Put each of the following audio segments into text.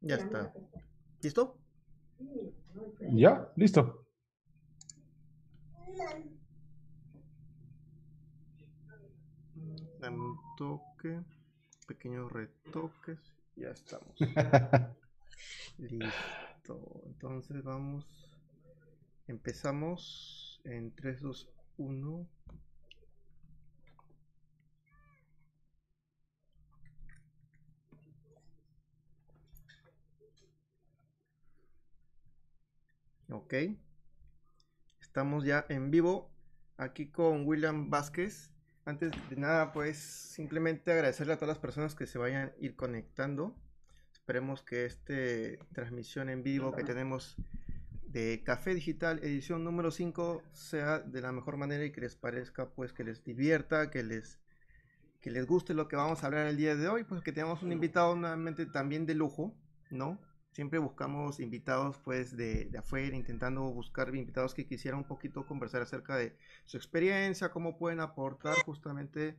Ya está. ¿Listo? Ya, listo. Dame un toque, pequeños retoques, ya estamos. Listo. Entonces vamos. Empezamos en 3, 2, 1. Ok. Estamos ya en vivo aquí con William Vázquez. Antes de nada, pues simplemente agradecerle a todas las personas que se vayan a ir conectando. Esperemos que esta transmisión en vivo que tenemos de Café Digital, edición número 5, sea de la mejor manera y que les parezca, pues que les divierta, que les, que les guste lo que vamos a hablar el día de hoy, pues que tenemos un invitado nuevamente también de lujo, ¿no? Siempre buscamos invitados pues de, de, afuera, intentando buscar invitados que quisieran un poquito conversar acerca de su experiencia, cómo pueden aportar justamente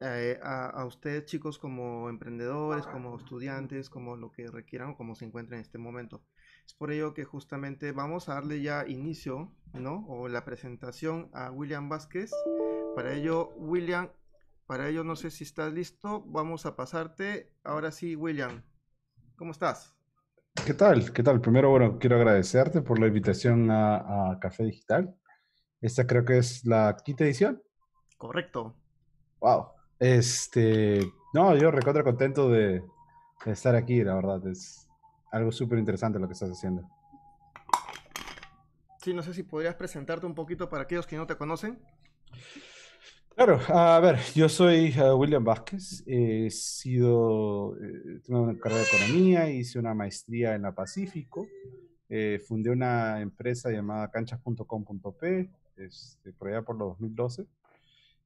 eh, a, a, ustedes chicos como emprendedores, como estudiantes, como lo que requieran o como se encuentren en este momento. Es por ello que justamente vamos a darle ya inicio, ¿no? O la presentación a William Vázquez. Para ello, William, para ello no sé si estás listo, vamos a pasarte. Ahora sí, William, ¿cómo estás? ¿Qué tal? ¿Qué tal? Primero, bueno, quiero agradecerte por la invitación a, a, Café Digital. Esta creo que es la quinta edición. Correcto. Wow. Este, no, yo recontra contento de, de, estar aquí, la verdad. Es algo súper interesante lo que estás haciendo. Sí, no sé si podrías presentarte un poquito para aquellos que no te conocen. Claro, a ver, yo soy uh, William Vázquez, he sido, eh, tengo una carrera de economía, hice una maestría en la Pacífico, eh, fundé una empresa llamada canchas.com.p, este, por allá por los 2012,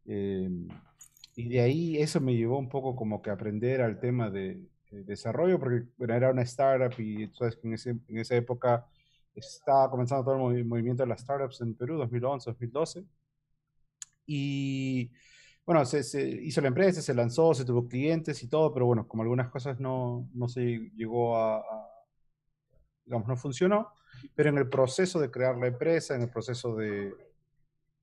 eh, y de ahí eso me llevó un poco como que aprender al tema de, de desarrollo, porque bueno, era una startup y tú sabes que en, ese, en esa época estaba comenzando todo el movi movimiento de las startups en Perú, 2011, 2012. Y bueno, se, se, hizo la empresa, se lanzó, se tuvo clientes y todo, pero bueno, como algunas cosas no, no se llegó a, a, digamos, no funcionó, pero en el proceso de crear la empresa, en el proceso de,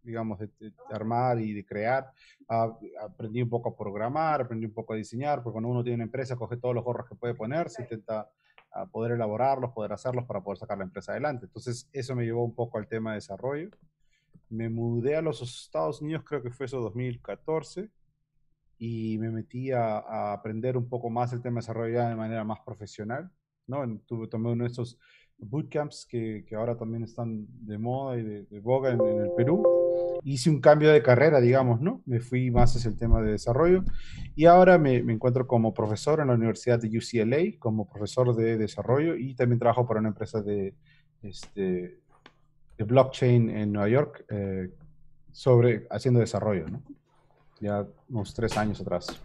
digamos, de, de armar y de crear, uh, aprendí un poco a programar, aprendí un poco a diseñar, porque cuando uno tiene una empresa, coge todos los gorros que puede poner, se intenta uh, poder elaborarlos, poder hacerlos para poder sacar la empresa adelante. Entonces, eso me llevó un poco al tema de desarrollo me mudé a los Estados Unidos, creo que fue eso 2014, y me metí a, aprender un poco más el tema de desarrollo de manera más profesional, ¿no? Tuve, tomé uno de estos bootcamps que, que ahora también están de moda y de, de boga en, en, el Perú. Hice un cambio de carrera, digamos, ¿no? Me fui más hacia el tema de desarrollo y ahora me, me encuentro como profesor en la Universidad de UCLA, como profesor de desarrollo y también trabajo para una empresa de, este, de blockchain en Nueva York eh, sobre haciendo desarrollo, ¿no? Ya unos tres años atrás.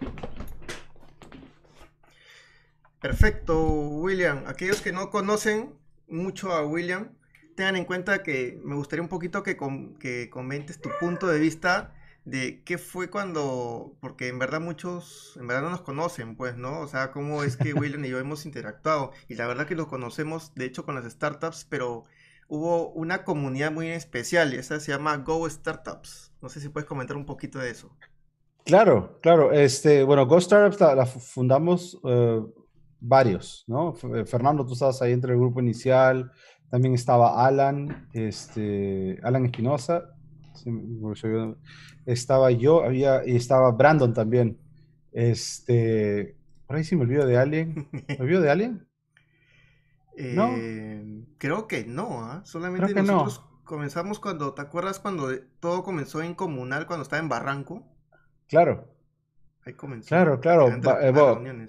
Perfecto, William. Aquellos que no conocen mucho a William, tengan en cuenta que me gustaría un poquito que, com que comentes tu punto de vista de qué fue cuando, porque en verdad muchos, en verdad no nos conocen, pues, ¿no? O sea, cómo es que William y yo hemos interactuado. Y la verdad que lo conocemos, de hecho, con las startups, pero hubo una comunidad muy especial y esa se llama Go Startups. No sé si puedes comentar un poquito de eso. Claro, claro. Este, bueno, Go Startups la, fundamos uh, varios, ¿no? Fernando, tú estabas ahí entre el grupo inicial, también estaba Alan, este, Alan Espinosa, estaba yo, había, y estaba Brandon también. Este, por ahí sí me olvido de alguien. ¿Me olvido de alguien? ¿No? Eh, creo que no, ¿eh? solamente que nosotros no. comenzamos cuando, ¿te acuerdas cuando todo comenzó en comunal, cuando estaba en Barranco? Claro. Ahí comenzó. Claro, claro. Eh,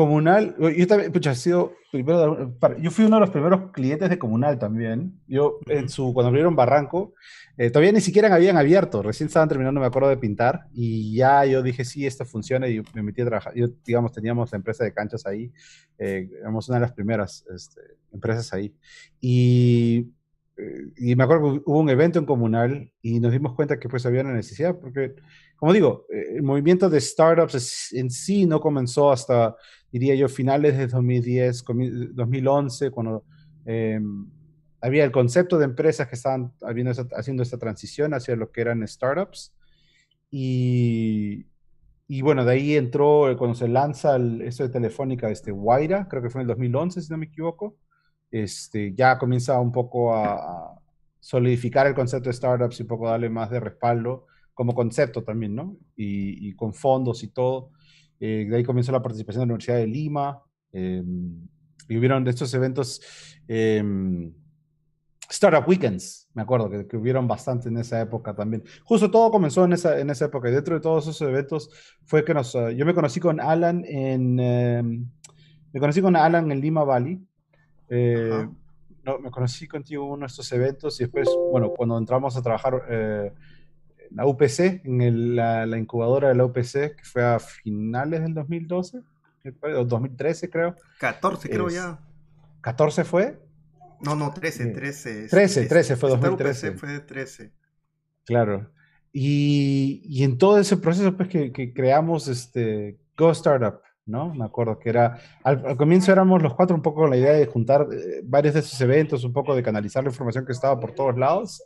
comunal, yo también, pucha, he sido primero, yo fui uno de los primeros clientes de Comunal también. Yo, en su, cuando abrieron Barranco, eh, todavía ni siquiera habían abierto, recién estaban terminando, me acuerdo, de pintar, y ya yo dije, sí, esto funciona, y me metí a trabajar. Yo, digamos, teníamos la empresa de canchas ahí, eh, éramos una de las primeras este, empresas ahí. Y eh, y me acuerdo que hubo un evento en comunal y nos dimos cuenta que pues había una necesidad, porque, como digo, eh, el movimiento de startups en sí no comenzó hasta, diría yo, finales de 2010, 2011, cuando em, había el concepto de empresas que estaban haciendo esta transición hacia lo que eran startups. Y, y bueno, de ahí entró cuando se lanza el, esto de Telefónica, este Guaira, creo que fue en el 2011, si no me equivoco. Este, ya comienza un poco a, solidificar el concepto de startups y un poco darle más de respaldo como concepto también, ¿no? Y, con fondos y todo. Eh, de ahí comenzó la participación de la Universidad de Lima. Em, y hubieron de estos eventos, em, Startup Weekends, me acuerdo que, que, hubieron bastante en esa época también. Justo todo comenzó en esa, en esa época. Y dentro de todos esos eventos fue que nos, yo me conocí con Alan en, em, me conocí con Alan en Lima Valley. Eh, me conocí contigo en uno de estos eventos y después, bueno, cuando entramos a trabajar eh, la UPC, en la, incubadora de la UPC, que fue a finales del 2012, o 2013 creo. 14 creo ya. ¿14 fue? No, no, 13, 13. 13, 13 fue 2013. UPC fue 13. Claro. Y, y, en todo ese proceso, pues, que, que creamos este Go Startup, ¿no? Me acuerdo que era, al, comienzo éramos los cuatro un poco con la idea de juntar eh, varios de esos eventos, un poco de canalizar la información que estaba por todos lados,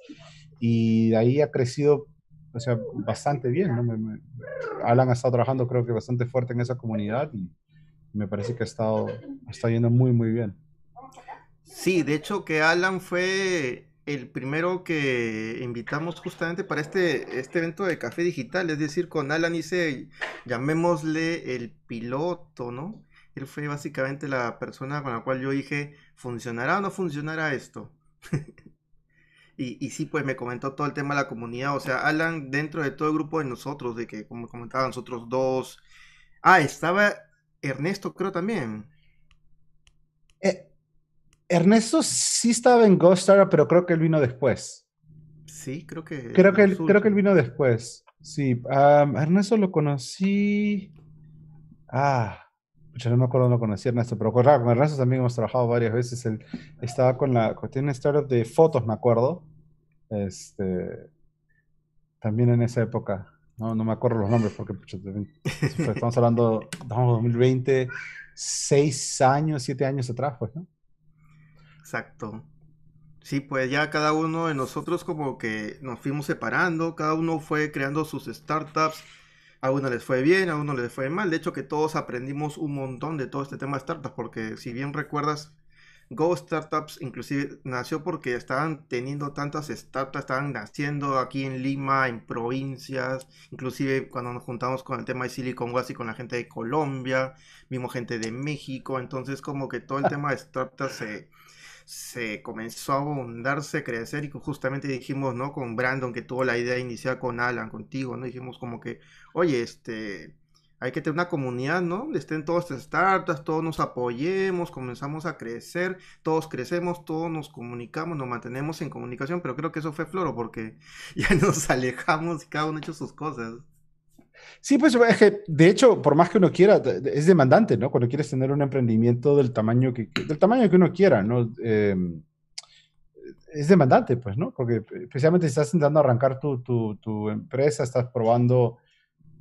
y de ahí ha crecido, o sea, bastante bien, ¿no? Alan ha estado trabajando creo que bastante fuerte en esa comunidad y me parece que ha estado, está yendo muy, muy bien. Sí, de hecho que Alan fue el primero que invitamos justamente para este, este evento de café digital, es decir, con Alan hice, llamémosle el piloto, ¿no? Él fue básicamente la persona con la cual yo dije, ¿funcionará o no funcionará esto? y, y sí, pues me comentó todo el tema de la comunidad, o sea, Alan dentro de todo el grupo de nosotros, de que como comentaban nosotros dos, ah, estaba Ernesto creo también. Eh, Ernesto sí estaba en Ghost Star, pero creo que él vino después. Sí, creo que. Creo que, él, creo que él vino después. Sí, Ernesto lo conocí. Ah, no me acuerdo dónde conocí a Ernesto, pero claro, con Ernesto también hemos trabajado varias veces. Él estaba con la. Tiene una startup de fotos, me acuerdo. Este. También en esa época. No, no me acuerdo los nombres porque estamos hablando, estamos 2020, seis años, siete años atrás, pues, ¿no? Exacto. Sí, pues ya cada uno de nosotros como que nos fuimos separando, cada uno fue creando sus startups, a uno les fue bien, a uno les fue mal, de hecho que todos aprendimos un montón de todo este tema de startups, porque si bien recuerdas, Go Startups inclusive nació porque estaban teniendo tantas startups, estaban naciendo aquí en Lima, en provincias, inclusive cuando nos juntamos con el tema de Silicon Valley con la gente de Colombia, vimos gente de México, entonces como que todo el tema de startups se se comenzó a abundarse, a crecer y justamente dijimos, ¿no? Con Brandon que tuvo la idea inicial con Alan, contigo, ¿no? Dijimos como que, oye, este, hay que tener una comunidad, ¿no? Estén estas startups, todos nos apoyemos, comenzamos a crecer, todos crecemos, todos nos comunicamos, nos mantenemos en comunicación, pero creo que eso fue floro porque ya nos alejamos y cada uno ha hecho sus cosas. Sí, pues es que de hecho, por más que uno quiera, es demandante, ¿no? Cuando quieres tener un emprendimiento del tamaño que, del tamaño que uno quiera, ¿no? Em, es demandante, pues, ¿no? Porque especialmente si estás intentando arrancar tu, tu empresa, estás probando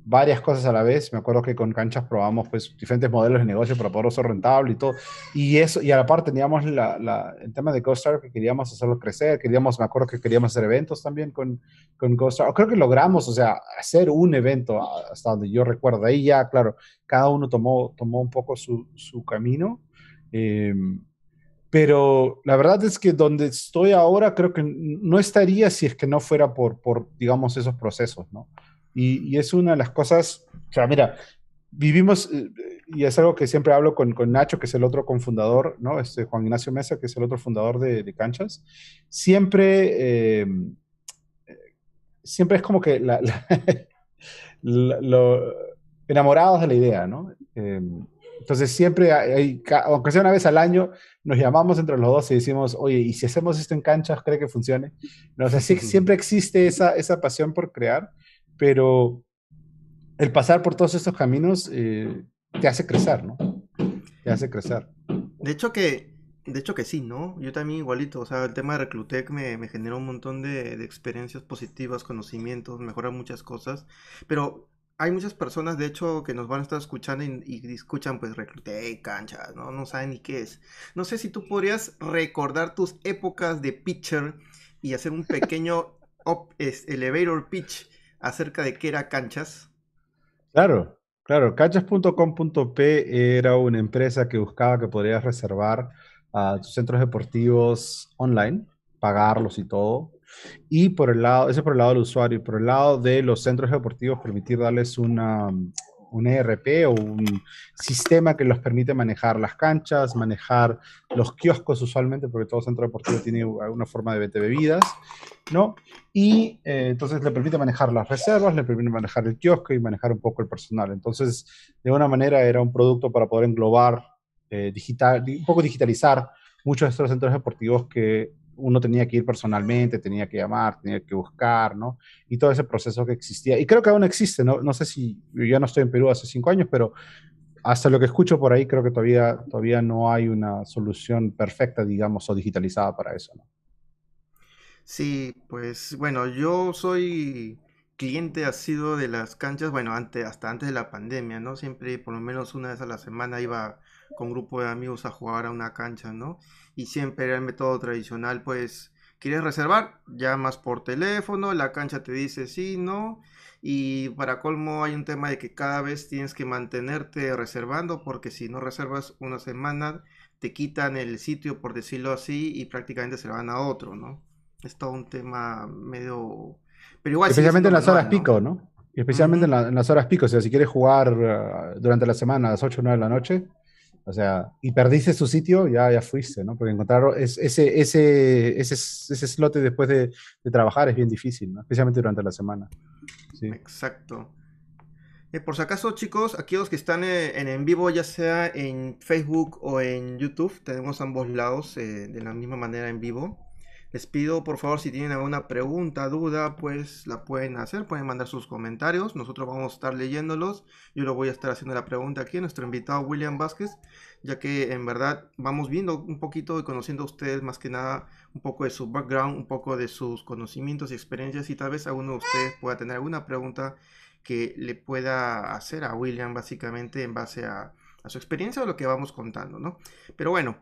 varias cosas a la vez. Me acuerdo que con Canchas probamos pues diferentes modelos de negocio para poder ser rentable y todo. Y eso, y a la par teníamos la, la, el tema de GoStar que queríamos hacerlo crecer, queríamos, me acuerdo que queríamos hacer eventos también con, con GoStar. Creo que logramos, o sea, hacer un evento hasta donde yo recuerdo. Ahí ya, claro, cada uno tomó, tomó un poco su, su camino. Em, pero la verdad es que donde estoy ahora creo que no estaría si es que no fuera por, por digamos, esos procesos, ¿no? Y, es una de las cosas, o sea, mira, vivimos, eh, y es algo que siempre hablo con, con, Nacho, que es el otro confundador, ¿no? Este Juan Ignacio Mesa, que es el otro fundador de, Canchas, siempre, eh, siempre es como que la, lo, enamorados de la idea, ¿no? Eh, entonces siempre, hay, aunque sea una vez al año, nos llamamos entre los dos y decimos, oye, ¿y si hacemos esto en canchas, cree que funcione? No, o sea, siempre existe esa, esa pasión por crear pero el pasar por todos estos caminos eh, te hace crecer, ¿no? Te hace crecer. De hecho que De hecho que sí, ¿no? Yo también igualito, o sea, el tema de Reclutec me, me generó un montón de, experiencias positivas, conocimientos, mejora muchas cosas, pero hay muchas personas, de hecho, que nos van a estar escuchando y, y escuchan pues Reclutec, canchas, ¿no? No saben ni qué es. No sé si tú podrías recordar tus épocas de pitcher y hacer un pequeño elevator pitch acerca de qué era canchas. Claro, claro, canchas.com.p era una empresa que buscaba que podrías reservar a tus centros deportivos online, pagarlos y todo. Y por el lado, ese por el lado del usuario, por el lado de los centros deportivos, permitir darles una, un ERP o un sistema que los permite manejar las canchas, manejar los kioscos usualmente, porque todo centro deportivo tiene alguna forma de vete bebidas, ¿no? Y eh, entonces le permite manejar las reservas, le permite manejar el kiosco y manejar un poco el personal. Entonces, de alguna manera era un producto para poder englobar eh, digital, un poco digitalizar muchos de estos centros deportivos que uno tenía que ir personalmente, tenía que llamar, tenía que buscar, ¿no? Y todo ese proceso que existía. Y creo que aún existe, ¿no? No sé si, yo ya no estoy en Perú hace cinco años, pero hasta lo que escucho por ahí, creo que todavía, todavía no hay una solución perfecta, digamos, o digitalizada para eso, ¿no? Sí, pues bueno, yo soy cliente ha sido de las canchas, bueno, antes, hasta antes de la pandemia, ¿no? Siempre por lo menos una vez a la semana iba con grupo de amigos a jugar a una cancha, ¿no? Y siempre era el método tradicional, pues, ¿quieres reservar? Llamas por teléfono, la cancha te dice sí, no. Y para colmo hay un tema de que cada vez tienes que mantenerte reservando porque si no reservas una semana te quitan el sitio, por decirlo así, y prácticamente se lo van a otro, ¿no? Es todo un tema medio Especialmente en las horas pico, ¿no? Especialmente en, las horas pico. O sea, si quieres jugar uh, durante la semana a las 8 o 9 de la noche, o sea, y perdiste su sitio, ya, ya fuiste, ¿no? Porque encontrar ese, ese, ese, ese slot después de, trabajar es bien difícil, ¿no? Especialmente durante la semana. Sí. Exacto. Eh, por si acaso, chicos, aquí los que están eh, en, en vivo, ya sea en Facebook o en YouTube, tenemos ambos lados eh, de la misma manera en vivo. Les pido por favor si tienen alguna pregunta, duda, pues la pueden hacer, pueden mandar sus comentarios, nosotros vamos a estar leyéndolos. Yo lo voy a estar haciendo la pregunta aquí a nuestro invitado William Vázquez, ya que en verdad vamos viendo un poquito y conociendo a ustedes más que nada un poco de su background, un poco de sus conocimientos y experiencias y tal vez alguno de ustedes pueda tener alguna pregunta que le pueda hacer a William básicamente en base a, a su experiencia o lo que vamos contando, ¿no? Pero bueno,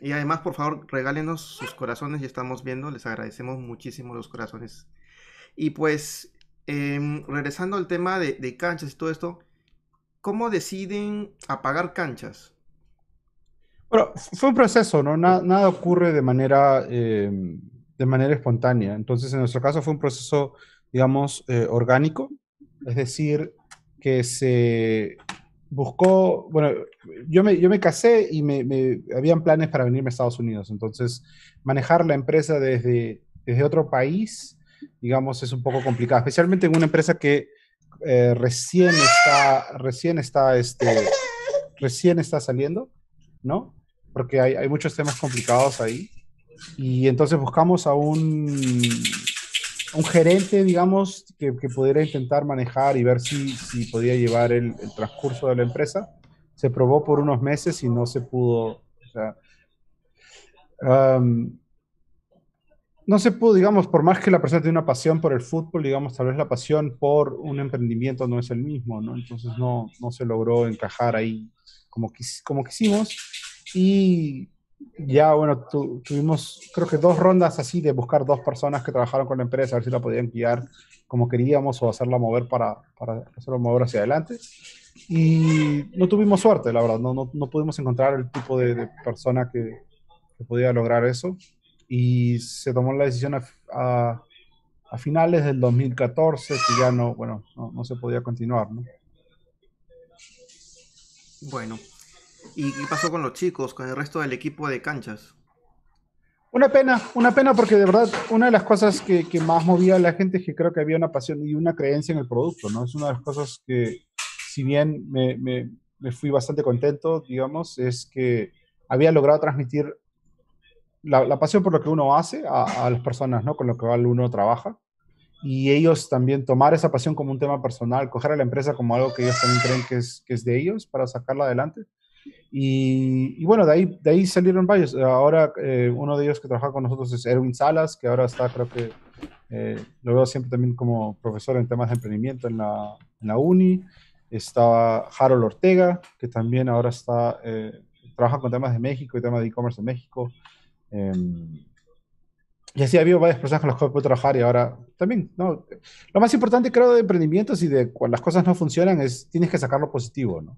y además, por favor, regálenos sus corazones, ya estamos viendo, les agradecemos muchísimo los corazones. Y pues, em, regresando al tema de, canchas y todo esto, ¿cómo deciden apagar canchas? Bueno, fue un proceso, ¿no? nada ocurre de manera, em, de manera espontánea. Entonces, en nuestro caso fue un proceso, digamos, eh, orgánico, es decir, que se buscó, bueno, yo me, yo me casé y me, habían planes para venirme a Estados Unidos, entonces manejar la empresa desde, desde otro país, digamos, es un poco complicado, especialmente en una empresa que eh, recién está, recién está, este, recién está saliendo, ¿no? Porque hay, hay muchos temas complicados ahí. Y entonces buscamos a un, un gerente, digamos, que, pudiera intentar manejar y ver si, podía llevar el, transcurso de la empresa. Se probó por unos meses y no se pudo. no se pudo, digamos, por más que la persona tiene una pasión por el fútbol, digamos, tal vez la pasión por un emprendimiento no es el mismo, ¿no? Entonces no, no se logró encajar ahí como, como quisimos. Y ya, bueno, tuvimos creo que dos rondas así de buscar dos personas que trabajaron con la empresa, a ver si la podían guiar como queríamos o hacerla mover para, para hacerla mover hacia adelante. Y no tuvimos suerte, la verdad, no, no, no pudimos encontrar el tipo de, persona que, que, podía lograr eso. Y se tomó la decisión a, a, a, finales del 2014 que ya no, bueno, no, no se podía continuar, ¿no? Bueno, ¿Y qué pasó con los chicos, con el resto del equipo de canchas? Una pena, una pena porque de verdad una de las cosas que, que, más movía a la gente es que creo que había una pasión y una creencia en el producto, ¿no? Es una de las cosas que, si bien me, me, me fui bastante contento, digamos, es que había logrado transmitir la, la, pasión por lo que uno hace a, a, las personas, ¿no? Con lo que uno trabaja. Y ellos también tomar esa pasión como un tema personal, coger a la empresa como algo que ellos también creen que es, que es de ellos para sacarla adelante Y, bueno, de ahí, de ahí salieron varios. Ahora eh, uno de ellos que trabaja con nosotros es Erwin Salas, que ahora está, creo que, eh, lo veo siempre también como profesor en temas de emprendimiento en la, en la uni. Está Harold Ortega, que también ahora está, eh, trabaja con temas de México y temas de e-commerce en México. Em, y así ha habido varias personas con las que puedo trabajar y ahora también, ¿no? Lo más importante creo de emprendimientos y de cuando las cosas no funcionan es tienes que sacar lo positivo, ¿no?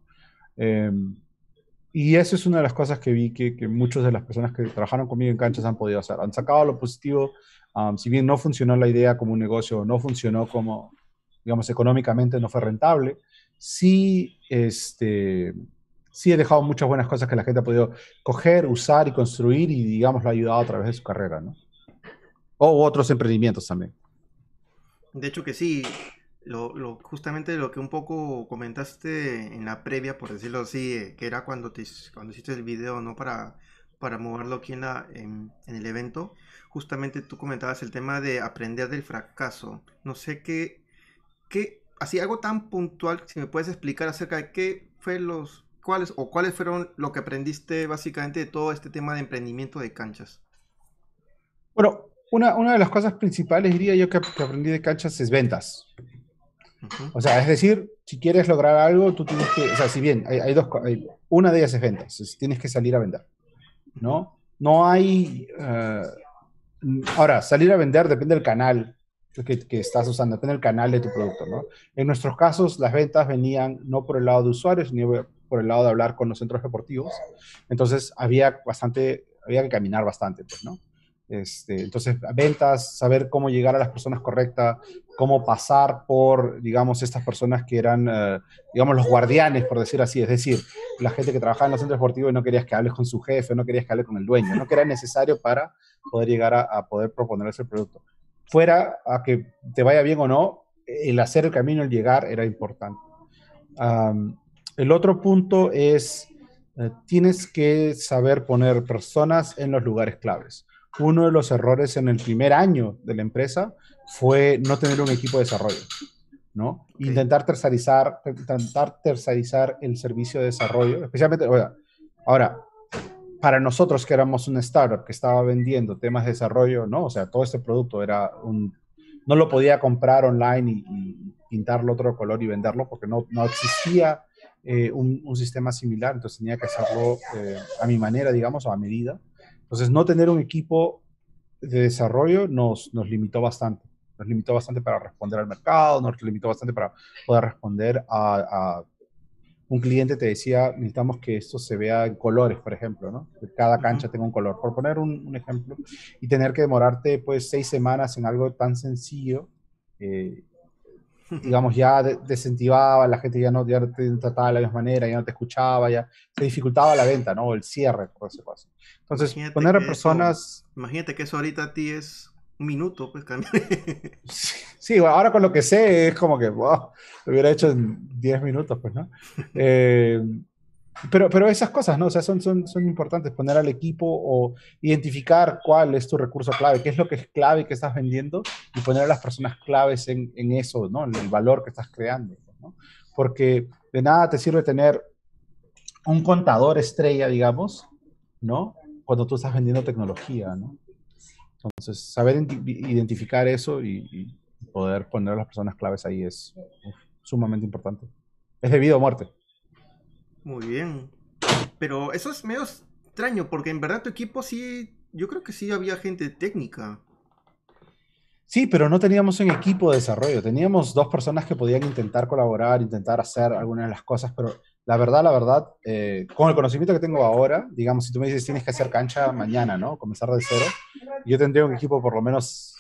Y eso es una de las cosas que vi que, que muchas de las personas que trabajaron conmigo en canchas han podido hacer. Han sacado lo positivo, si bien no funcionó la idea como un negocio, no funcionó como, digamos, económicamente no fue rentable, sí, este, sí he dejado muchas buenas cosas que la gente ha podido coger, usar y construir y, digamos, lo ha ayudado a través de su carrera, ¿no? O otros emprendimientos también. De hecho que sí, lo, justamente lo que un poco comentaste en la previa, por decirlo así, eh, que era cuando, te, cuando hiciste el video, ¿no? Para, para moverlo aquí en, la, en, el evento, justamente tú comentabas el tema de aprender del fracaso. No sé qué, qué, así algo tan puntual, si me puedes explicar acerca de qué fue los, cuáles o cuáles fueron lo que aprendiste básicamente de todo este tema de emprendimiento de canchas. Bueno, una, una de las cosas principales, diría yo, que, aprendí de canchas es ventas. O sea, es decir, si quieres lograr algo, tú tienes que, o sea, si bien hay, dos, hay, una de ellas es ventas, tienes que salir a vender, ¿no? No hay, uh, ahora, salir a vender depende del canal que, estás usando, depende del canal de tu producto, ¿no? En nuestros casos, las ventas venían no por el lado de usuarios, sino por el lado de hablar con los centros deportivos. Entonces, había bastante, había que caminar bastante, pues, ¿no? Este, entonces, ventas, saber cómo llegar a las personas correctas, cómo pasar por, digamos, estas personas que eran, uh, digamos, los guardianes, por decir así. Es decir, la gente que trabajaba en los centros deportivos y no querías que hables con su jefe, no querías que hables con el dueño, no que era necesario para poder llegar a, a poder proponer ese producto fuera a que te vaya bien o no, el hacer el camino, el llegar era importante. Um, el otro punto es, uh, tienes que saber poner personas en los lugares claves. Uno de los errores en el primer año de la empresa fue no tener un equipo de desarrollo, ¿no? Okay. Intentar tercerizar, intentar tercerizar el servicio de desarrollo, especialmente, ahora, ahora para nosotros que éramos una startup que estaba vendiendo temas de desarrollo, ¿no? O sea, todo este producto era un... No lo podía comprar online y, y pintarlo otro color y venderlo porque no, no existía eh, un, un, sistema similar, entonces tenía que hacerlo eh, a mi manera, digamos, o a medida. Entonces, no tener un equipo de desarrollo nos, nos limitó bastante. Nos limitó bastante para responder al mercado, nos limitó bastante para poder responder a, a un cliente te decía, necesitamos que esto se vea en colores, por ejemplo, ¿no? Que cada cancha tenga un color, por poner un, un, ejemplo, y tener que demorarte pues seis semanas en algo tan sencillo, eh, digamos, ya desincentivaba, la gente ya no, ya te trataba de la misma manera, ya no te escuchaba, ya se dificultaba la venta, ¿no? El cierre, por ese caso. Entonces, imagínate poner a personas... Eso, imagínate que eso ahorita a ti es un minuto, pues Sí, ahora con lo que sé es como que wow, lo hubiera hecho en 10 minutos, pues, ¿no? Eh, pero, pero esas cosas, ¿no? O sea, son, son, son importantes, poner al equipo o identificar cuál es tu recurso clave, qué es lo que es clave que estás vendiendo y poner a las personas claves en, en eso, ¿no? En el valor que estás creando, ¿no? Porque de nada te sirve tener un contador estrella, digamos, ¿no? Cuando tú estás vendiendo tecnología, ¿no? Entonces, saber identificar eso y, y, poder poner a las personas claves ahí es uf, sumamente importante. Es de vida o muerte. Muy bien. Pero eso es medio extraño, porque en verdad tu equipo sí, yo creo que sí había gente técnica. Sí, pero no teníamos un equipo de desarrollo. Teníamos dos personas que podían intentar colaborar, intentar hacer algunas de las cosas, pero la verdad, la verdad, eh, con el conocimiento que tengo ahora, digamos, si tú me dices tienes que hacer cancha mañana, ¿no? Comenzar de cero, yo tendría un equipo por lo menos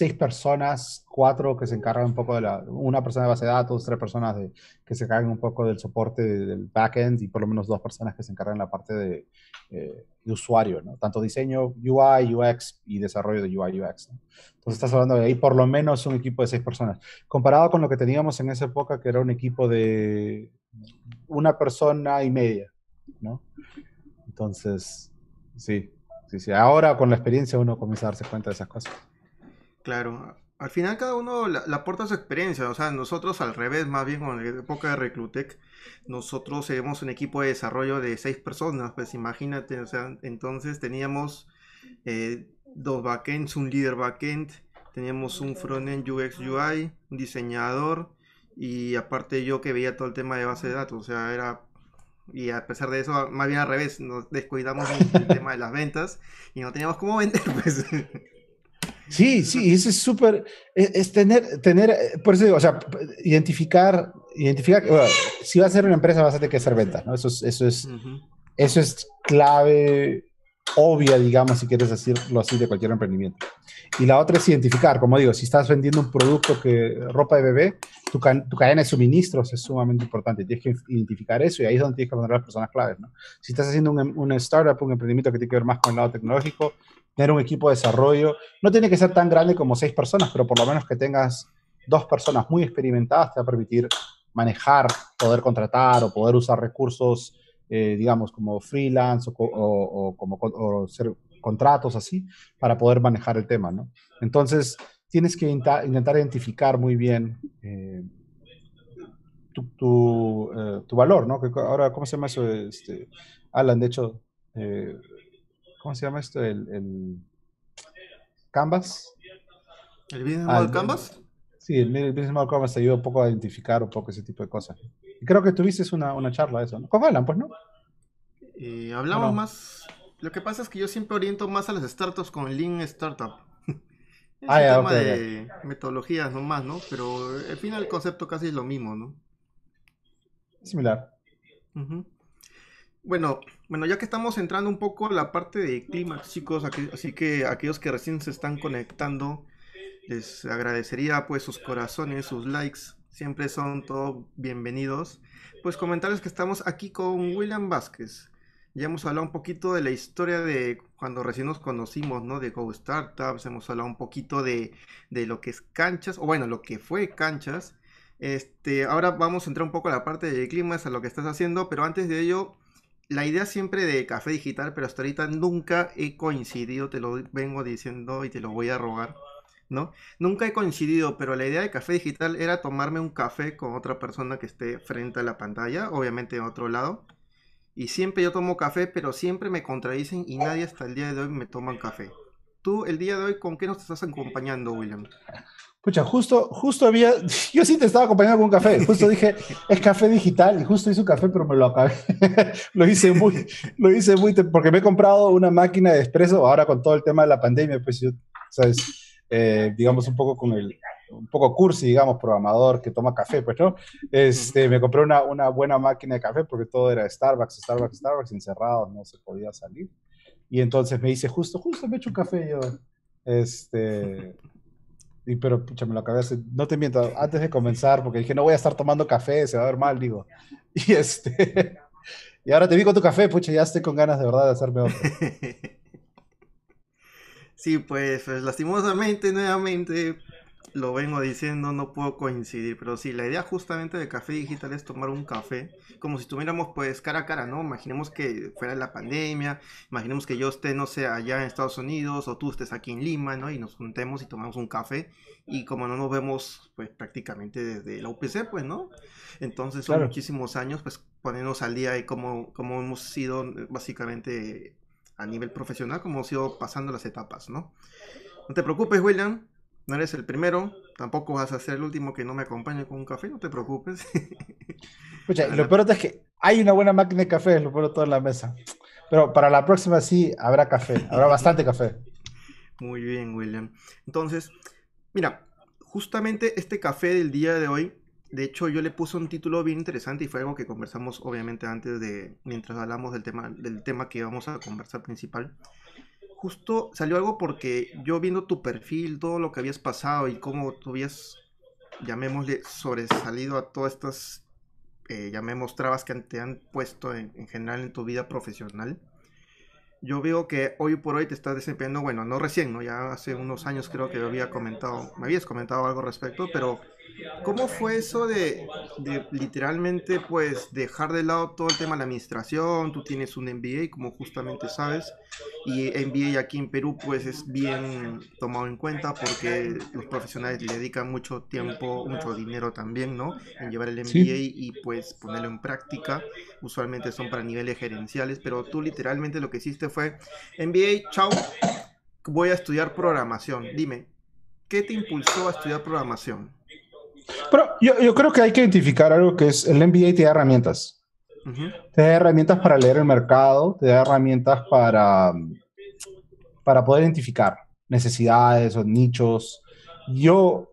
seis personas, cuatro que se encargan un poco de la, una persona de base de datos, tres personas de, que se encargan un poco del soporte del backend y por lo menos dos personas que se encargan la parte de, eh, de usuario, ¿no? Tanto diseño, UI, UX y desarrollo de UI, UX. Entonces estás hablando de ahí por lo menos un equipo de seis personas. Comparado con lo que teníamos en esa época, que era un equipo de una persona y media, ¿no? Entonces, sí, sí, sí. Ahora con la experiencia uno comienza a darse cuenta de esas cosas. Claro. al final cada uno le, aporta su experiencia, o sea, nosotros al revés, más bien con la época de Reclutec, nosotros éramos un equipo de desarrollo de seis personas, pues imagínate, o sea, entonces teníamos eh, dos backends, un líder backend, teníamos un frontend UX UI, un diseñador y aparte yo que veía todo el tema de base de datos, o sea, era y a pesar de eso, más bien al revés, nos descuidamos el tema de las ventas y no teníamos cómo vender, pues. Sí, sí, eso es súper, e, es, tener, tener, eh, por eso digo, o sea, identificar, identificar, si va a ser una empresa vas a tener que hacer ventas, ¿no? Eso es, eso es, eso es clave obvia, digamos, si quieres decirlo así, de cualquier emprendimiento. Y la otra es identificar, como digo, si estás vendiendo un producto que ropa de bebé, tu, tu, cadena de suministros es sumamente importante. Tienes que identificar eso y ahí es donde tienes que poner las personas claves. ¿no? Si estás haciendo un, un, startup, un emprendimiento que tiene que ver más con el lado tecnológico, tener un equipo de desarrollo. No tiene que ser tan grande como seis personas, pero por lo menos que tengas dos personas muy experimentadas te va a permitir manejar, poder contratar o poder usar recursos, eh, digamos, como freelance o, como o ser contratos así, para poder manejar el tema, ¿no? Entonces, tienes que intentar identificar muy bien eh, tu, eh, tu, valor, ¿no? ahora, ¿cómo se llama eso? Este, Alan, de hecho, ¿Cómo se llama esto? El, Canvas. ¿El Business Model ah, Canvas? Sí, el Business Model Canvas te ayuda un poco a identificar un poco ese tipo de cosas. Y creo que tuviste una, una charla de eso, ¿no? Con Alan, pues, ¿no? Hablamos más. Lo que pasa es que yo siempre oriento más a las startups con Lean Startup. es ah, un tema de metodologías nomás, ¿no? Pero al final el concepto casi es lo mismo, ¿no? Similar. Bueno, bueno, ya que estamos entrando un poco a la parte de clima, chicos, así que aquellos que recién se están conectando, les agradecería pues sus corazones, sus likes, siempre son todos bienvenidos. Pues comentarles que estamos aquí con William Vázquez. Ya hemos hablado un poquito de la historia de cuando recién nos conocimos, ¿no? De Go Startups, hemos hablado un poquito de, de lo que es canchas, o bueno, lo que fue canchas. Este, ahora vamos a entrar un poco a la parte de clima, a lo que estás haciendo, pero antes de ello, la idea siempre de café digital, pero hasta ahorita nunca he coincidido, te lo vengo diciendo y te lo voy a rogar, ¿no? Nunca he coincidido, pero la idea de café digital era tomarme un café con otra persona que esté frente a la pantalla, obviamente en otro lado. Y siempre yo tomo café, pero siempre me contradicen y nadie hasta el día de hoy me toma café. Tú, el día de hoy, ¿con qué nos estás acompañando, William? Pucha, justo, justo había, yo sí te estaba acompañando con un café, justo dije, es café digital, y justo hice un café, pero me lo acabé. lo hice muy, lo hice muy, porque me he comprado una máquina de expreso, ahora con todo el tema de la pandemia, pues yo, sabes, eh, digamos un poco con el, un poco cursi, digamos, programador que toma café, pues, ¿no? Este, me compré una, una buena máquina de café porque todo era Starbucks, Starbucks, Starbucks, encerrado, no se podía salir. Y entonces me dice, justo, justo me he hecho un café yo, este y, pero, pucha, me lo acabé no te miento, antes de comenzar, porque dije, no voy a estar tomando café, se va a ver mal, digo. Y este, y ahora te vi con tu café, pucha, ya estoy con ganas de verdad de hacerme otro. Sí, pues, pues lastimosamente, nuevamente, lo vengo diciendo, no puedo coincidir, pero sí, la idea justamente de Café Digital es tomar un café, como si estuviéramos pues cara a cara, ¿no? Imaginemos que fuera la pandemia, imaginemos que yo esté, no sé, allá en Estados Unidos o tú estés aquí en Lima, ¿no? Y nos juntemos y tomamos un café y como no nos vemos pues prácticamente desde la UPC, pues, ¿no? Entonces son muchísimos años, pues ponernos al día y cómo, cómo hemos sido básicamente a nivel profesional, cómo hemos ido pasando las etapas, ¿no? No te preocupes, William, no eres el primero, tampoco vas a ser el último que no me acompañe con un café, no te preocupes. Escucha, lo peor es que hay una buena máquina de café, lo pongo todo en la mesa. Pero para la próxima sí habrá café, habrá bastante café. Muy bien, William. Entonces, mira, justamente este café del día de hoy, de hecho yo le puse un título bien interesante y fue algo que conversamos obviamente antes de, mientras hablamos del tema, del tema que vamos a conversar principal justo salió algo porque yo viendo tu perfil, todo lo que habías pasado y cómo tú habías, llamémosle, sobresalido a todas estas, eh, llamemos, trabas que te han puesto en, general en tu vida profesional. Yo veo que hoy por hoy te estás desempeñando, bueno, no recién, ¿no? Ya hace unos años creo que había comentado, me habías comentado algo al respecto, pero ¿Cómo fue eso de, de, literalmente pues dejar de lado todo el tema de la administración? Tú tienes un MBA, como justamente sabes, y MBA aquí en Perú pues es bien tomado en cuenta porque los profesionales le dedican mucho tiempo, mucho dinero también, ¿no? En llevar el MBA y pues ponerlo en práctica. Usualmente son para niveles gerenciales, pero tú literalmente lo que hiciste fue MBA, chao, voy a estudiar programación. Dime, ¿qué te impulsó a estudiar programación? Pero yo, creo que hay que identificar algo que es el MBA te da herramientas. Te da herramientas para leer el mercado, te da herramientas para, para poder identificar necesidades o nichos. Yo,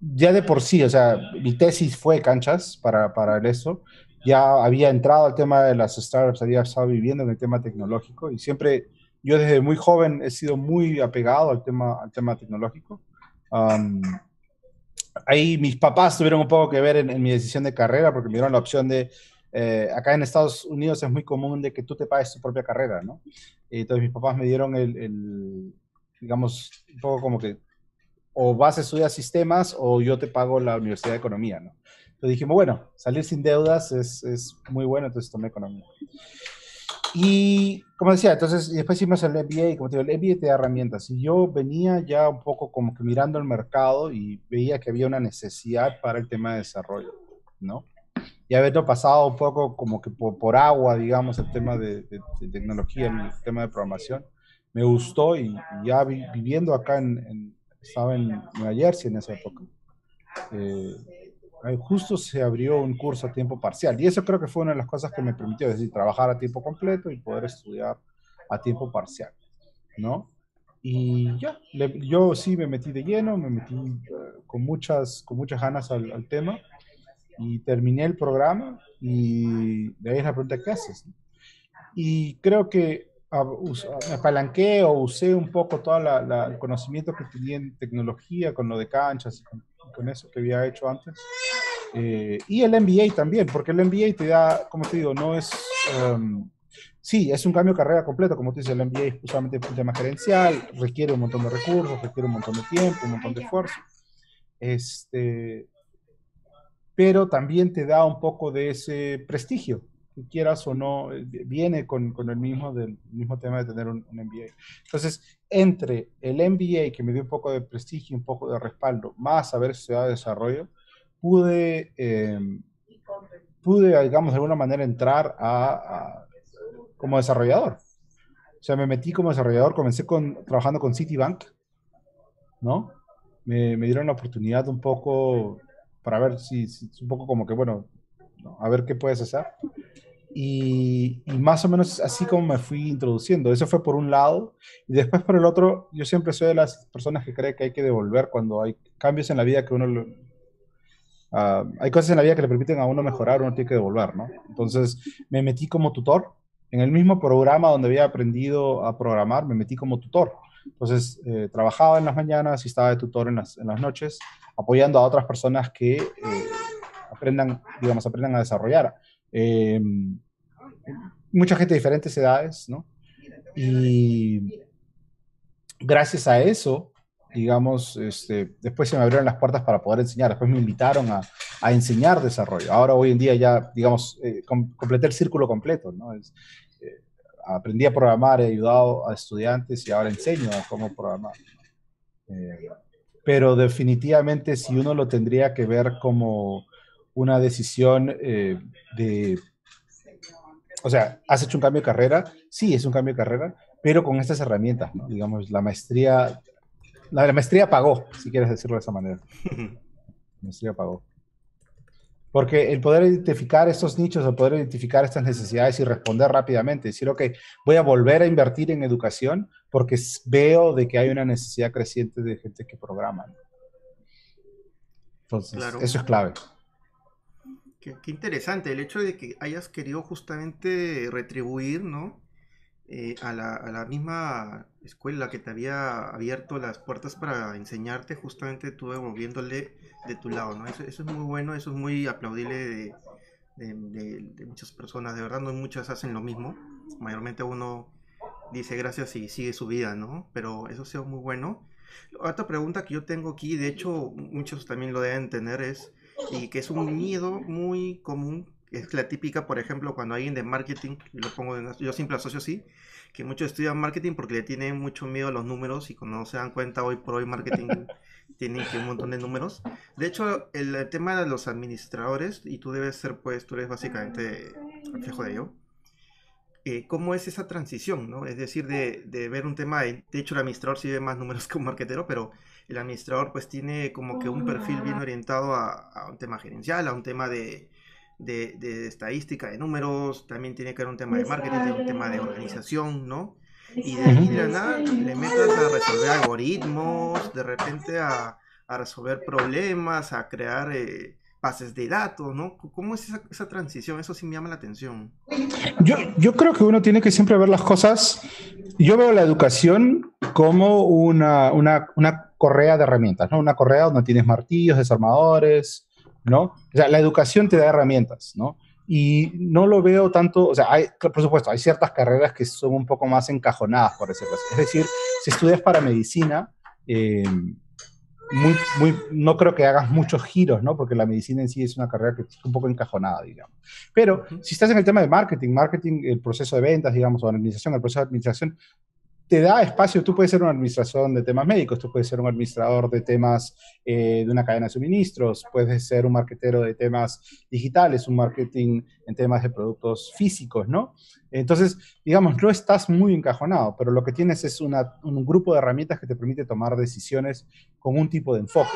ya de por sí, o sea, mi tesis fue canchas para, para eso. Ya había entrado al tema de las startups, había estado viviendo en el tema tecnológico y siempre, yo desde muy joven he sido muy apegado al tema, al tema tecnológico ahí mis papás tuvieron un poco que ver en, mi decisión de carrera porque me dieron la opción de, eh, acá en Estados Unidos es muy común de que tú te pagues tu propia carrera, ¿no? Entonces mis papás me dieron el, digamos, un poco como que o vas a estudiar sistemas o yo te pago la Universidad de Economía, ¿no? Entonces dijimos, bueno, salir sin deudas es, es muy bueno, entonces tomé Economía. Y como decía, entonces después hicimos el MBA y como te digo, el MBA te da herramientas. Y yo venía ya un poco como que mirando el mercado y veía que había una necesidad para el tema de desarrollo, ¿no? Y habiendo pasado un poco como que por, agua, digamos, el tema de, tecnología, el tema de programación, me gustó y, ya viviendo acá en, estaba en Nueva Jersey en esa época. Eh, justo se abrió un curso a tiempo parcial y eso creo que fue una de las cosas que me permitió, decir, trabajar a tiempo completo y poder estudiar a tiempo parcial, ¿no? Y ya, yo sí me metí de lleno, me metí eh, con, muchas, con muchas ganas al, tema y terminé el programa y de ahí es la pregunta, ¿qué haces? Y creo que me apalanqué o usé un poco todo el conocimiento que tenía en tecnología con lo de canchas y con, con eso que había hecho antes eh, y el MBA también, porque el MBA te da, como te digo, no es... Um, sí, es un cambio de carrera completo, como te dice, el MBA es justamente un tema gerencial, requiere un montón de recursos, requiere un montón de tiempo, un montón de esfuerzo. Este, pero también te da un poco de ese prestigio, que quieras o no, eh, viene con, con el mismo, del mismo tema de tener un, un, MBA. Entonces, entre el MBA, que me dio un poco de prestigio, un poco de respaldo, más haber estudiado desarrollo, pude, em, pude, digamos, de alguna manera entrar a, como desarrollador. O sea, me metí como desarrollador, comencé con, trabajando con Citibank, ¿no? Me, me dieron la oportunidad un poco para ver si, si un poco como que, bueno, a ver qué puedes hacer. Y, y, más o menos así como me fui introduciendo. Eso fue por un lado. Y después por el otro, yo siempre soy de las personas que cree que hay que devolver cuando hay cambios en la vida que uno Ah, hay cosas en la vida que le permiten a uno mejorar, uno tiene que devolver, ¿no? Entonces me metí como tutor. En el mismo programa donde había aprendido a programar, me metí como tutor. Entonces eh, trabajaba en las mañanas y estaba de tutor en las, en las noches, apoyando a otras personas que eh, aprendan, digamos, aprendan a desarrollar. Em, mucha gente de diferentes edades, ¿no? Y gracias a eso, digamos, este, después se me abrieron las puertas para poder enseñar, después me invitaron a, enseñar desarrollo. Ahora hoy en día ya, digamos, eh, completé el círculo completo, ¿no? Eh, aprendí a programar, he ayudado a estudiantes y ahora enseño a cómo programar. Eh, pero definitivamente si uno lo tendría que ver como una decisión de, o sea, has hecho un cambio de carrera, sí, es un cambio de carrera, pero con estas herramientas, ¿no? digamos, la maestría la, maestría pagó, si quieres decirlo de esa manera. La maestría pagó. Porque el poder identificar estos nichos, el poder identificar estas necesidades y responder rápidamente, decir, ok, voy a volver a invertir en educación porque veo de que hay una necesidad creciente de gente que programa. Entonces, eso es clave. Qué, interesante el hecho de que hayas querido justamente retribuir, ¿no? Eh, a, la, misma escuela que te había abierto las puertas para enseñarte, justamente tú devolviéndole de tu lado, ¿no? Eso, es muy bueno, eso es muy aplaudible de, muchas personas, de verdad no muchas hacen lo mismo, mayormente uno dice gracias y sigue su vida, ¿no? Pero eso ha sido muy bueno. Otra pregunta que yo tengo aquí, de hecho muchos también lo deben tener, es, y que es un miedo muy común, es la típica, por ejemplo, cuando alguien de marketing, y lo pongo, yo siempre asocio así, que muchos estudian marketing porque le tienen mucho miedo a los números y cuando se dan cuenta hoy por hoy marketing tiene que un montón de números. De hecho, el, tema de los administradores, y tú debes ser, pues, tú eres básicamente reflejo de ello, eh, ¿cómo es esa transición? ¿no? Es decir, de, de, ver un tema, de, de hecho el administrador sí ve más números que un marketero, pero el administrador pues tiene como que un perfil bien orientado a, a un tema gerencial, a un tema de, de, de, estadística, de números, también tiene que ver un tema de marketing, un tema de organización, ¿no? Y de ahí de nada le metas a resolver algoritmos, de repente a, a resolver problemas, a crear eh, bases de datos, ¿no? ¿Cómo es esa, esa, transición? Eso sí me llama la atención. Yo, yo creo que uno tiene que siempre ver las cosas. Yo veo la educación como una, una, una correa de herramientas, ¿no? Una correa donde tienes martillos, desarmadores, ¿no? O sea, la educación te da herramientas, ¿no? Y no lo veo tanto, o sea, hay, por supuesto, hay ciertas carreras que son un poco más encajonadas, por decirlo así. Es decir, si estudias para medicina, eh, muy, muy, no creo que hagas muchos giros, ¿no? Porque la medicina en sí es una carrera que es un poco encajonada, digamos. Pero si estás en el tema de marketing, marketing, el proceso de ventas, digamos, o administración, el proceso de administración, te da espacio, tú puedes ser una administración de temas médicos, tú puedes ser un administrador de temas eh, de una cadena de suministros, puedes ser un marketero de temas digitales, un marketing en temas de productos físicos, ¿no? Entonces, digamos, no estás muy encajonado, pero lo que tienes es una, un grupo de herramientas que te permite tomar decisiones con un tipo de enfoque.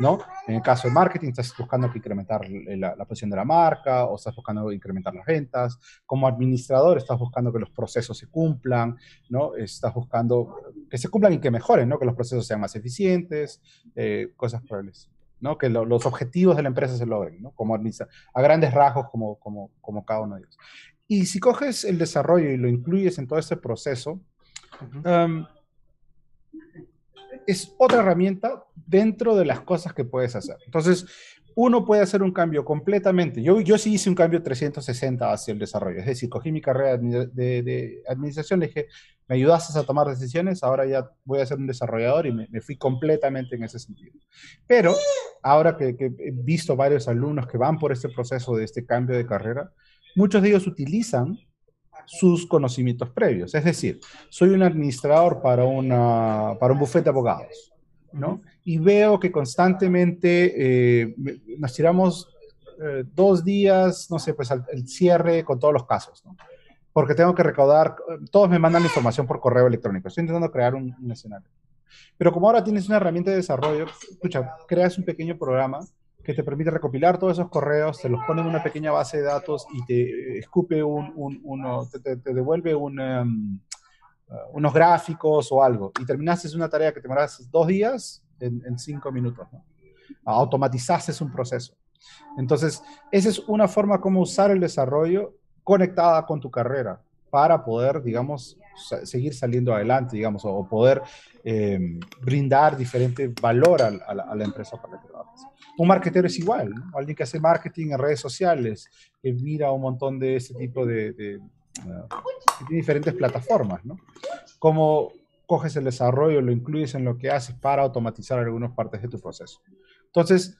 ¿No? En el caso de marketing, estás buscando incrementar la, la, posición de la marca o estás buscando incrementar las ventas. Como administrador, estás buscando que los procesos se cumplan, ¿no? Estás buscando que se cumplan y que mejoren, ¿no? Que los procesos sean más eficientes, eh, cosas por el estilo. ¿no? Que lo, los objetivos de la empresa se logren, ¿no? Como a grandes rasgos, como, como, como cada uno de ellos. Y si coges el desarrollo y lo incluyes en todo ese proceso, uh -huh. um, es otra herramienta dentro de las cosas que puedes hacer. Entonces, uno puede hacer un cambio completamente. Yo, yo sí hice un cambio 360 hacia el desarrollo. Es decir, cogí mi carrera de, de, administración, le dije, me ayudaste a tomar decisiones, ahora ya voy a ser un desarrollador y me, me fui completamente en ese sentido. Pero ahora que, que, he visto varios alumnos que van por este proceso de este cambio de carrera, muchos de ellos utilizan sus conocimientos previos. Es decir, soy un administrador para, una, para un bufete de abogados, ¿no? Y veo que constantemente eh, nos tiramos eh, dos días, no sé, pues al, el cierre con todos los casos, ¿no? Porque tengo que recaudar, todos me mandan la información por correo electrónico. Estoy intentando crear un, un escenario. Pero como ahora tienes una herramienta de desarrollo, escucha, creas un pequeño programa que te permite recopilar todos esos correos, te los pone en una pequeña base de datos y te escupe un, un uno, te, te, devuelve um, uh, unos gráficos o algo. Y terminaste una tarea que te demoras dos días en, cinco minutos. ¿no? Automatizaste un proceso. Entonces, esa es una forma como usar el desarrollo conectada con tu carrera para poder, digamos, seguir saliendo adelante, digamos, o poder eh, brindar diferente valor a, a, la, a, la, empresa para la que trabajas. Un marketero es igual, ¿no? alguien que hace marketing en redes sociales, que mira un montón de ese tipo de, de tiene diferentes plataformas, ¿no? Como coges el desarrollo, lo incluyes en lo que haces para automatizar algunas partes de tu proceso. Entonces,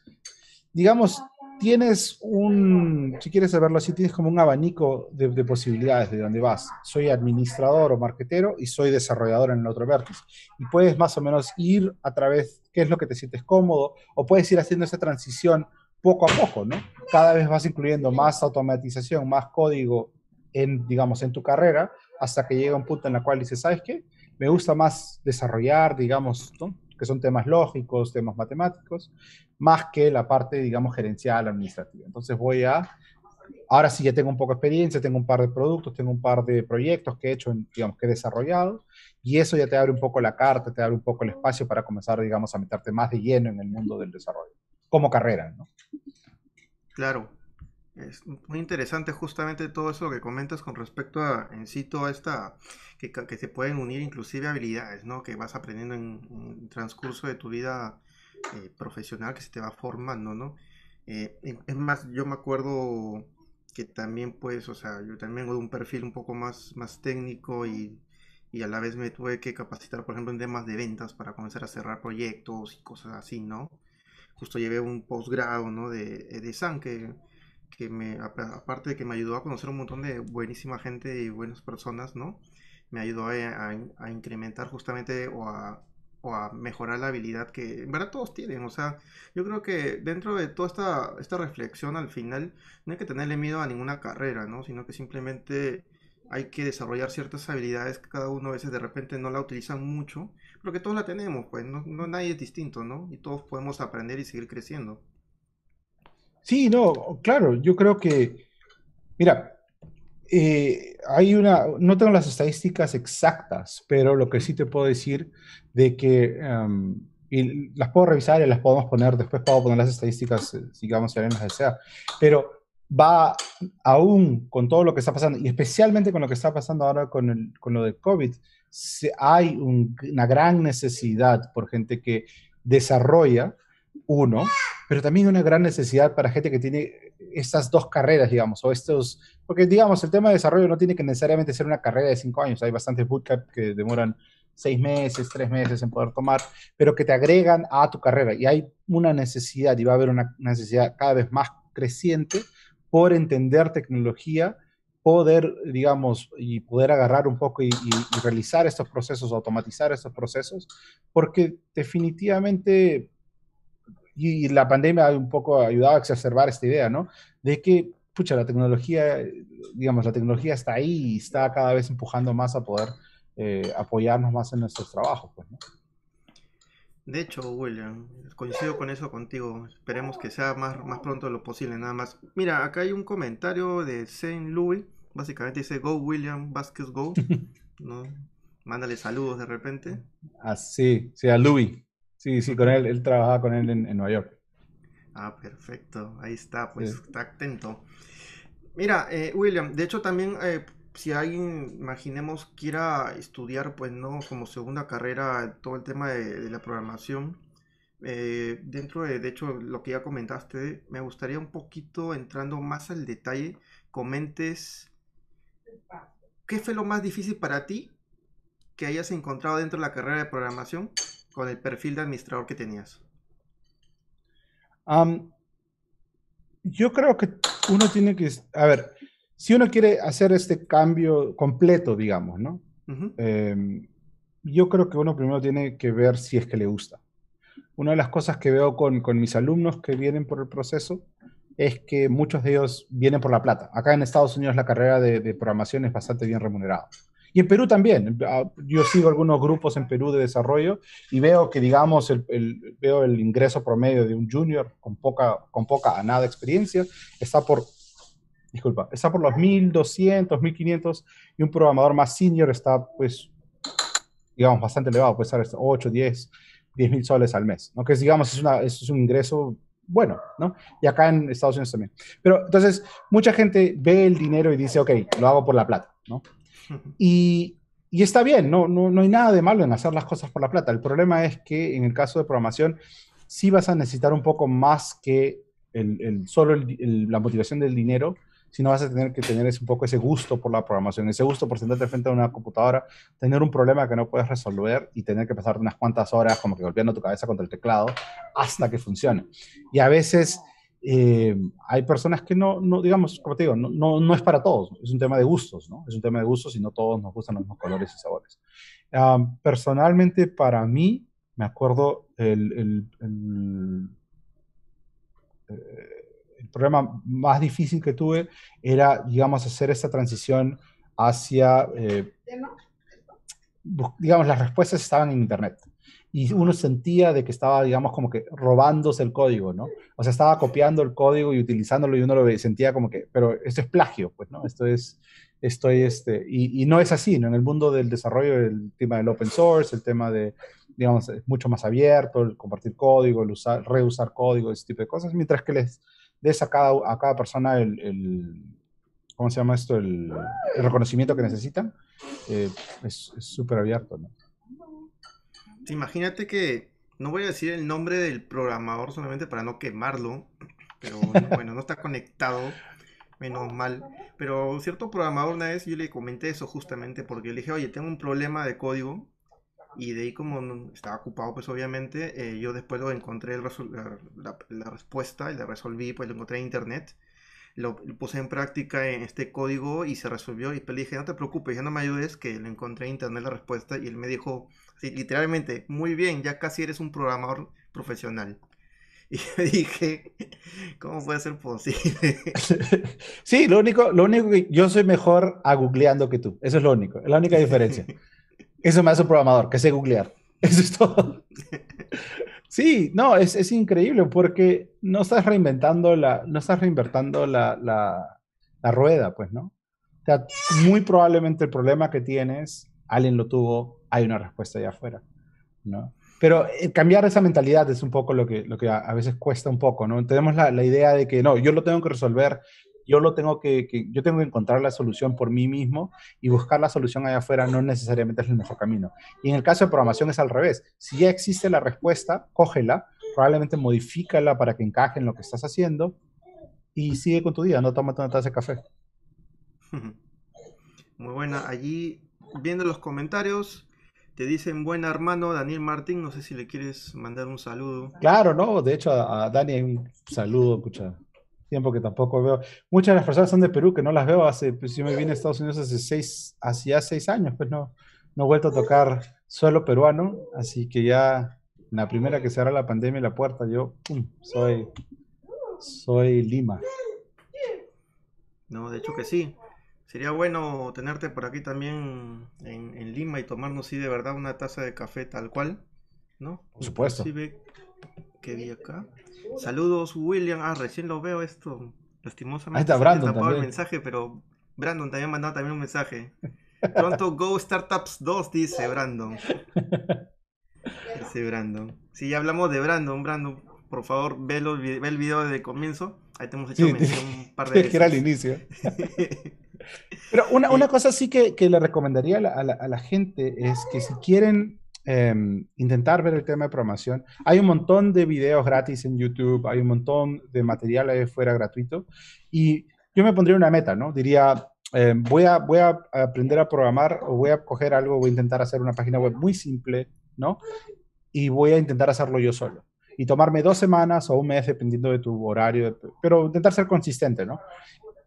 digamos, tienes un, si quieres saberlo así, tienes como un abanico de, de, posibilidades de dónde vas. Soy administrador o marquetero y soy desarrollador en el otro vértice. Y puedes más o menos ir a través, qué es lo que te sientes cómodo, o puedes ir haciendo esa transición poco a poco, ¿no? Cada vez vas incluyendo más automatización, más código en, digamos, en tu carrera, hasta que llega un punto en el cual dices, ¿sabes qué? Me gusta más desarrollar, digamos, ¿no? que son temas lógicos, temas matemáticos, más que la parte, digamos, gerencial, administrativa. Entonces voy a, ahora sí ya tengo un poco de experiencia, tengo un par de productos, tengo un par de proyectos que he hecho, digamos, que he desarrollado, y eso ya te abre un poco la carta, te abre un poco el espacio para comenzar, digamos, a meterte más de lleno en el mundo del desarrollo, como carrera, ¿no? Claro. Es muy interesante justamente todo eso que comentas con respecto a en sí toda esta que, que se pueden unir inclusive habilidades, ¿no? Que vas aprendiendo en, en el transcurso de tu vida eh, profesional que se te va formando, ¿no? Eh, es más, yo me acuerdo que también pues, o sea, yo también vengo de un perfil un poco más, más técnico y, y a la vez me tuve que capacitar, por ejemplo, en temas de ventas para comenzar a cerrar proyectos y cosas así, ¿no? Justo llevé un posgrado, ¿no? De, de SAN que, que me, aparte de que me ayudó a conocer un montón de buenísima gente y buenas personas, ¿no? Me ayudó a, a, incrementar justamente o a, o a mejorar la habilidad que en verdad todos tienen. O sea, yo creo que dentro de toda esta, esta reflexión al final no hay que tenerle miedo a ninguna carrera, ¿no? Sino que simplemente hay que desarrollar ciertas habilidades que cada uno a veces de repente no la utilizan mucho, pero que todos la tenemos, pues no, no nadie es distinto, ¿no? Y todos podemos aprender y seguir creciendo. Sí, no, claro, yo creo que, mira, eh, hay una, no tengo las estadísticas exactas, pero lo que sí te puedo decir de que, em, y las puedo revisar y las podemos poner, después puedo poner las estadísticas, eh, digamos, si alguien las desea, pero va aún con todo lo que está pasando, y especialmente con lo que está pasando ahora con, el, con lo de COVID, hay una gran necesidad por gente que desarrolla, uno, pero también una gran necesidad para gente que tiene estas dos carreras, digamos, o estos, porque digamos, el tema de desarrollo no tiene que necesariamente ser una carrera de cinco años, hay bastantes bootcamp que demoran seis meses, tres meses en poder tomar, pero que te agregan a tu carrera. Y hay una necesidad y va a haber una necesidad cada vez más creciente por entender tecnología, poder, digamos, y poder agarrar un poco y, realizar estos procesos, automatizar estos procesos, porque definitivamente, y, la pandemia ha un poco ayudado a exacerbar esta idea, ¿no? De que, pucha, la tecnología, digamos, la tecnología está ahí y está cada vez empujando más a poder eh, apoyarnos más en nuestros trabajos, pues, ¿no? De hecho, William, coincido con eso contigo. Esperemos que sea más, más pronto de lo posible, nada más. Mira, acá hay un comentario de Saint Louis. Básicamente dice Go William Vázquez Go. ¿no? Mándale saludos de repente. Ah, sí, sí, a Louis. Sí, sí, con él, él trabajaba con él en, Nueva York. Ah, perfecto. Ahí está, pues está atento. Mira, eh, William, de hecho también eh, si alguien, imaginemos, quiera estudiar, pues no, como segunda carrera, todo el tema de, la programación, eh, dentro de, de hecho, lo que ya comentaste, me gustaría un poquito entrando más al detalle, comentes qué fue lo más difícil para ti que hayas encontrado dentro de la carrera de programación con el perfil de administrador que tenías. yo creo que uno tiene que, a ver, si uno quiere hacer este cambio completo, digamos, ¿no? Em, yo creo que uno primero tiene que ver si es que le gusta. Una de las cosas que veo con, con, mis alumnos que vienen por el proceso es que muchos de ellos vienen por la plata. Acá en Estados Unidos la carrera de, programación es bastante bien remunerada. Y en Perú también. Ah, yo sigo algunos grupos en Perú de desarrollo y veo que, digamos, el, el, veo el ingreso promedio de un junior con poca, con poca a nada experiencia está por disculpa, está por los 1200, 1500 y un programador más senior está, pues, digamos, bastante elevado, puede estar 8, 10, 10 mil soles al mes, ¿no? Que digamos, es, una, es un ingreso bueno, ¿no? Y acá en Estados Unidos también. Pero entonces, mucha gente ve el dinero y dice, ok, lo hago por la plata, ¿no? Y, y está bien, no, no, no hay nada de malo en hacer las cosas por la plata. El problema es que en el caso de programación, sí vas a necesitar un poco más que el, el solo la motivación del dinero sino vas a tener que tener un poco ese gusto por la programación, ese gusto por sentarte frente a una computadora, tener un problema que no puedes resolver y tener que pasar unas cuantas horas como que golpeando tu cabeza contra el teclado hasta que funcione. Y a veces eh, hay personas que no, no, digamos, como te digo, no, no, no, es para todos, es un tema de gustos, ¿no? Es un tema de gustos y no todos nos gustan los mismos colores y sabores. personalmente, para mí, me acuerdo el, el, el eh, el problema más difícil que tuve era, digamos, hacer esta transición hacia, eh, digamos, las respuestas estaban en Internet. Y uno sentía de que estaba, digamos, como que robándose el código, ¿no? O sea, estaba copiando el código y utilizándolo y uno lo sentía como que, pero esto es plagio, pues, ¿no? Esto es, estoy, este, y, no es así, ¿no? En el mundo del desarrollo, el tema del open source, el tema de, digamos, es mucho más abierto, el compartir código, el usar, reusar código, ese tipo de cosas, mientras que les, des a cada, a cada persona el, ¿cómo se llama esto? El, reconocimiento que necesitan, eh, es súper abierto, ¿no? Imagínate que, no voy a decir el nombre del programador solamente para no quemarlo, pero bueno, no está conectado. menos mal. Pero cierto programador una vez yo le comenté eso justamente porque le dije, oye, tengo un problema de código y de ahí como estaba ocupado pues obviamente, eh, yo después lo encontré el la, la, respuesta y la resolví, pues lo encontré en internet. Lo, puse en práctica en este código y se resolvió. Y le dije, no te preocupes, ya no me ayudes, que lo encontré en internet la respuesta. Y él me dijo, literalmente, muy bien, ya casi eres un programador profesional. Y yo dije, ¿cómo puede ser posible? Sí, lo único, lo único que yo soy mejor a googleando que tú. Eso es lo único, la única diferencia. Eso me hace un programador, que sé googlear. Eso es todo. Sí, no, es, es increíble porque no estás reinventando la, no estás la, la, la rueda, pues, ¿no? O sea, muy probablemente el problema que tienes, alguien lo tuvo, hay una respuesta allá afuera, ¿no? Pero eh, cambiar esa mentalidad es un poco lo que, lo que a, veces cuesta un poco, ¿no? Tenemos la, la, idea de que no, yo lo tengo que resolver, yo lo tengo que, yo tengo que encontrar la solución por mí mismo y buscar la solución allá afuera no necesariamente es el mejor camino. Y en el caso de programación es al revés. Si ya existe la respuesta, cógela, probablemente modifícala para que encaje en lo que estás haciendo y sigue con tu día, no tómate una taza de café. Muy buena. Allí, viendo los comentarios, te dicen buen hermano Daniel Martín, no sé si le quieres mandar un saludo. Claro, no, de hecho a, Daniel un saludo, escucha, tiempo que tampoco veo. Muchas de las personas son de Perú, que no las veo hace, pues yo me vine a Estados Unidos hace seis, hacía seis años, pues no, no he vuelto a tocar suelo peruano, así que ya la primera que se la pandemia la puerta, yo soy, soy Lima. No, de hecho que sí. Sería bueno tenerte por aquí también en, Lima y tomarnos, sí, de verdad, una taza de café tal cual, ¿no? Por supuesto. ¿Qué vi acá? Saludos, William. Ah, recién lo veo esto. Lastimosamente. Ahí está Brandon también. el mensaje, pero Brandon también mandado también un mensaje. Pronto Go Startups 2, dice Brandon. Dice Brandon. Si ya hablamos de Brandon, Brandon, por favor, ve, ve el video desde el comienzo. Ahí te hemos hecho un par de veces. que era el inicio. Pero una, una cosa sí que, que, le recomendaría a la, a, la, gente es que si quieren em, intentar ver el tema de programación, hay un montón de videos gratis en YouTube, hay un montón de material ahí fuera gratuito. Y yo me pondría una meta, ¿no? Diría, em, voy, a, voy a aprender a programar o voy a coger algo, voy a intentar hacer una página web muy simple, ¿no? Y voy a intentar hacerlo yo solo. Y tomarme dos semanas o un mes, dependiendo de tu horario, pero intentar ser consistente, ¿no?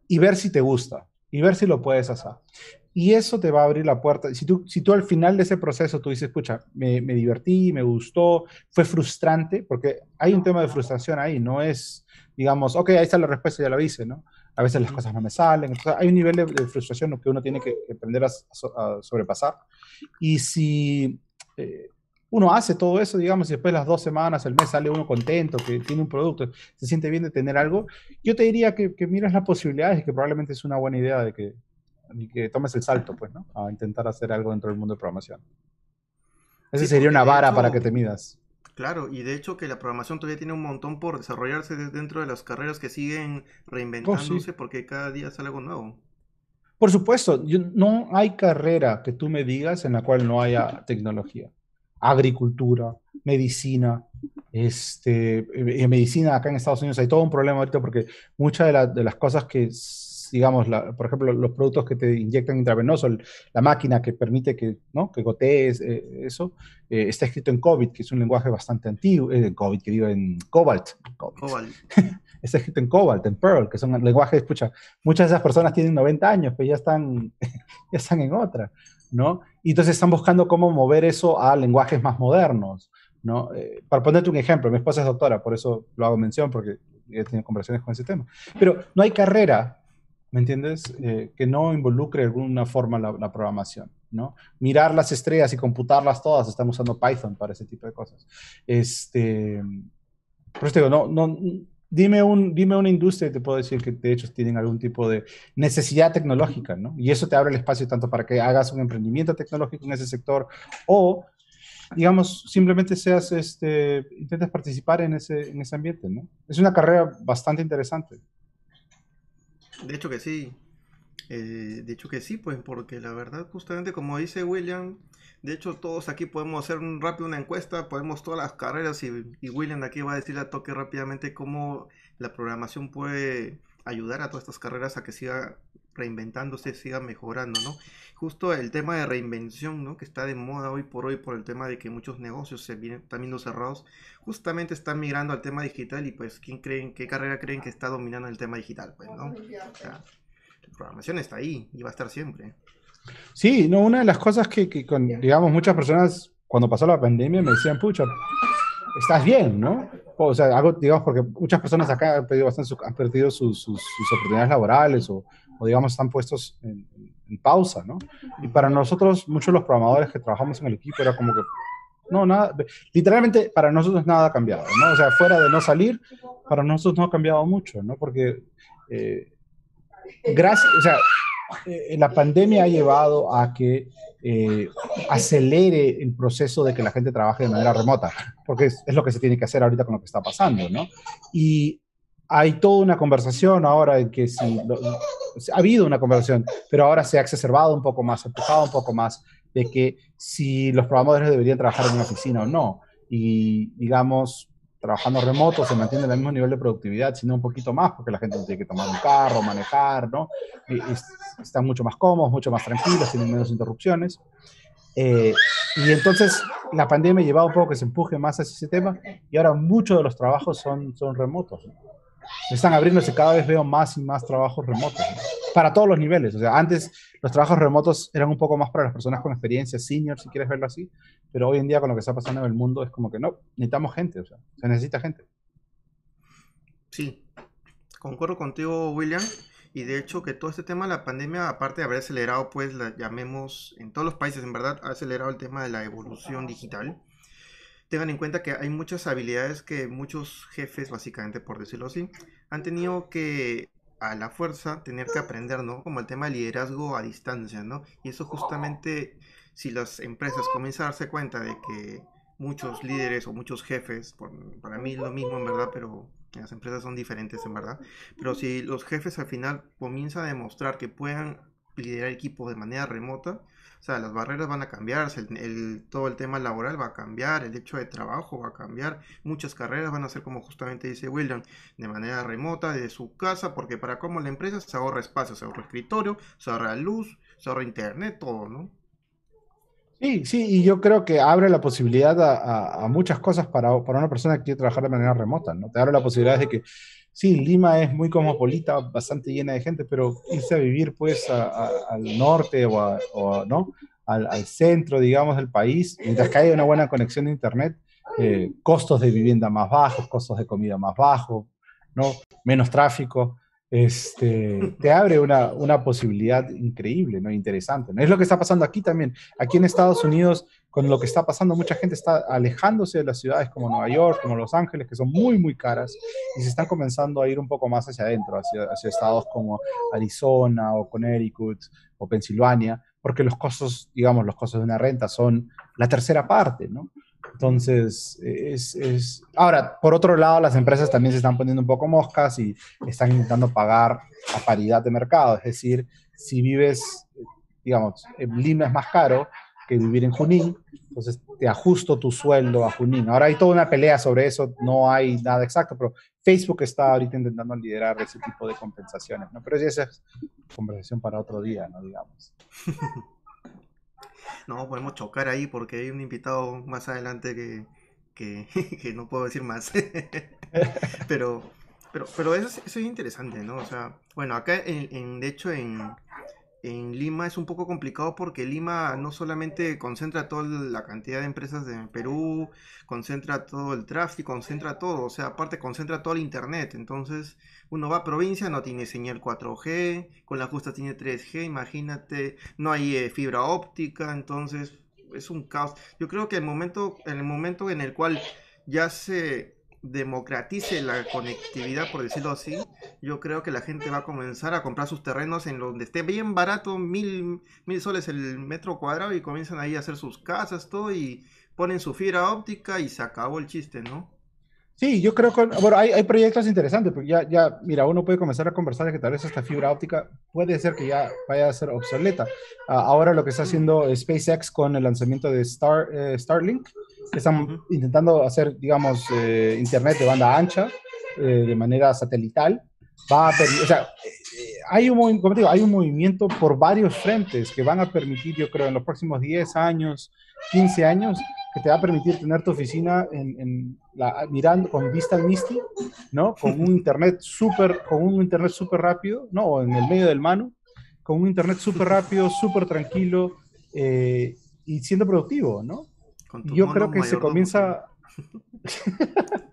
Y ver si te gusta y ver si lo puedes hacer. Y eso te va a abrir la puerta. Si tú, si tú al final de ese proceso tú dices, escucha, me, me, divertí, me gustó, fue frustrante, porque hay un tema de frustración ahí, no es, digamos, ok, ahí está la respuesta, ya la hice, ¿no? A veces las cosas no me salen, entonces hay un nivel de, frustración que uno tiene que aprender a, a sobrepasar. Y si eh, uno hace todo eso, digamos, y después las dos semanas, el mes sale uno contento, que tiene un producto, se siente bien de tener algo, yo te diría que, que miras las posibilidades y que probablemente es una buena idea de que, que tomes el salto, pues, ¿no? A intentar hacer algo dentro del mundo de programación. Esa sería una vara para que te midas. Claro, y de hecho que la programación todavía tiene un montón por desarrollarse dentro de las carreras que siguen reinventándose oh, porque cada día sale algo nuevo. Por supuesto, no hay carrera que tú me digas en la cual no haya tecnología agricultura, medicina. Este, en medicina acá en Estados Unidos hay todo un problema ahorita porque muchas de, las cosas que, digamos, por ejemplo, los productos que te inyectan intravenoso, la máquina que permite que, ¿no? que gotees, eh, eso, eh, está escrito en COVID, que es un lenguaje bastante antiguo, eh, COVID, que digo en Cobalt. Cobalt. está escrito en Cobalt, en Perl, que son lenguajes, escucha, muchas de esas personas tienen 90 años, pues ya están, ya están en otra. ¿No? Y entonces están buscando cómo mover eso a lenguajes más modernos, ¿no? Eh, para ponerte un ejemplo, mi esposa es doctora, por eso lo hago mención, porque he tenido conversaciones con ese tema. Pero no hay carrera, ¿me entiendes? Eh, que no involucre de alguna forma la, programación, ¿no? Mirar las estrellas y computarlas todas, estamos usando Python para ese tipo de cosas. Este, por eso digo, no, no, dime, un, dime una industria y te puedo decir que de hecho tienen algún tipo de necesidad tecnológica, ¿no? Y eso te abre el espacio tanto para que hagas un emprendimiento tecnológico en ese sector o, digamos, simplemente seas, este, intentes participar en ese, en ese ambiente, ¿no? Es una carrera bastante interesante. De hecho que sí. Eh, de hecho que sí, pues porque la verdad, justamente como dice William, de hecho, todos aquí podemos hacer un rápido una encuesta, podemos todas las carreras y, William aquí va a decir a toque rápidamente cómo la programación puede ayudar a todas estas carreras a que siga reinventándose, siga mejorando, ¿no? Justo el tema de reinvención, ¿no? Que está de moda hoy por hoy por el tema de que muchos negocios se vienen, están viendo cerrados, justamente están migrando al tema digital y pues, ¿quién creen, qué carrera creen que está dominando el tema digital? Pues, ¿no? la programación está ahí y va a estar siempre. Sí, no, una de las cosas que, que con, digamos, muchas personas cuando pasó la pandemia me decían, pucha, estás bien, ¿no? O sea, algo, digamos, porque muchas personas acá han perdido, bastante han perdido sus, sus, oportunidades laborales o, o, digamos, están puestos en, en, pausa, ¿no? Y para nosotros, muchos de los programadores que trabajamos en el equipo era como que, no, nada, literalmente para nosotros nada ha cambiado, ¿no? O sea, fuera de no salir, para nosotros no ha cambiado mucho, ¿no? Porque, eh, gracias, o sea, eh, la pandemia ha llevado a que eh, acelere el proceso de que la gente trabaje de manera remota, porque es, lo que se tiene que hacer ahorita con lo que está pasando, ¿no? Y hay toda una conversación ahora en que si, ha habido una conversación, pero ahora se ha exacerbado un poco más, empujado un poco más, de que si los programadores deberían trabajar en una oficina o no. Y digamos, trabajando remoto se mantiene el mismo nivel de productividad, sino un poquito más, porque la gente no tiene que tomar un carro, manejar, ¿no? Y, están mucho más cómodos, mucho más tranquilos, tienen menos interrupciones. Eh, y entonces la pandemia ha llevado un poco que se empuje más hacia ese tema y ahora muchos de los trabajos son, son remotos. ¿no? están abriéndose, cada vez veo más y más trabajos remotos, para todos los niveles. O sea, antes los trabajos remotos eran un poco más para las personas con experiencia, senior, si quieres verlo así, pero hoy en día con lo que está pasando en el mundo es como que no, necesitamos gente, o sea, se necesita gente. Sí, concuerdo contigo, William. Y de hecho que todo este tema de la pandemia, aparte de haber acelerado, pues la llamemos en todos los países, en verdad, ha acelerado el tema de la evolución digital tengan en cuenta que hay muchas habilidades que muchos jefes, básicamente por decirlo así, han tenido que a la fuerza tener que aprender, ¿no? Como el tema de liderazgo a distancia, ¿no? Y eso justamente, si las empresas comienzan a darse cuenta de que muchos líderes o muchos jefes, para mí es lo mismo en verdad, pero las empresas son diferentes en verdad, pero si los jefes al final comienzan a demostrar que puedan liderar equipos de manera remota, o sea, las barreras van a cambiar, el, todo el tema laboral va a cambiar, el hecho de trabajo va a cambiar, muchas carreras van a ser como justamente dice William, de manera remota, de su casa, porque para cómo la empresa se ahorra espacio, se ahorra escritorio, se ahorra luz, se ahorra internet, todo, ¿no? Sí, sí, y yo creo que abre la posibilidad a, muchas cosas para, para, una persona que quiere trabajar de manera remota, ¿no? Te abre la posibilidad de que sí, Lima es muy cosmopolita, bastante llena de gente, pero irse a vivir pues al norte o, ¿no? Al, centro, digamos, del país, mientras que haya una buena conexión de Internet, eh, costos de vivienda más bajos, costos de comida más bajos, ¿no? menos tráfico, este, te abre una, una posibilidad increíble, ¿no? interesante. ¿no? Es lo que está pasando aquí también. Aquí en Estados Unidos con lo que está pasando, mucha gente está alejándose de las ciudades como Nueva York, como Los Ángeles, que son muy, muy caras, y se están comenzando a ir un poco más hacia adentro, hacia, hacia estados como Arizona o Connecticut o Pensilvania, porque los costos, digamos, los costos de una renta son la tercera parte, ¿no? Entonces, es, es, Ahora, por otro lado, las empresas también se están poniendo un poco moscas y están intentando pagar a paridad de mercado. Es decir, si vives, digamos, en Lima es más caro, que vivir en Junín, entonces te ajusto tu sueldo a Junín. Ahora hay toda una pelea sobre eso, no hay nada exacto, pero Facebook está ahorita intentando liderar ese tipo de compensaciones, ¿no? Pero esa es conversación para otro día, ¿no? Digamos. No, podemos chocar ahí porque hay un invitado más adelante que, que, no puedo decir más. pero, pero, pero eso, es, interesante, ¿no? O sea, bueno, acá en de hecho en, en Lima es un poco complicado porque Lima no solamente concentra toda la cantidad de empresas de Perú, concentra todo el tráfico, concentra todo, o sea, aparte concentra todo el internet. Entonces, uno va a provincia, no tiene señal 4G, con la justa tiene 3G, imagínate, no hay eh, fibra óptica, entonces es un caos. Yo creo que el momento, en el momento en el cual ya se democratice la conectividad, por decirlo así, yo creo que la gente va a comenzar a comprar sus terrenos en donde esté bien barato, mil, mil soles el metro cuadrado y comienzan ahí a hacer sus casas, todo y ponen su fibra óptica y se acabó el chiste, ¿no? Sí, yo creo que, bueno, hay, hay proyectos interesantes, porque ya, ya, mira, uno puede comenzar a conversar de que tal vez esta fibra óptica puede ser que ya vaya a ser obsoleta. Ah, ahora lo que está haciendo SpaceX con el lanzamiento de Star, eh, Starlink, están intentando hacer, digamos, eh, internet de banda ancha eh, de manera satelital. Va a o sea, eh, hay un, como digo, hay un movimiento por varios frentes que van a permitir, yo creo, en los próximos 10 años, 15 años, que te va a permitir tener tu oficina en, la, mirando con vista al Misty, ¿no? Con un internet súper, con un internet súper rápido, ¿no? O en el medio del mano, con un internet súper rápido, súper tranquilo eh, y siendo productivo, ¿no? Yo creo que se comienza...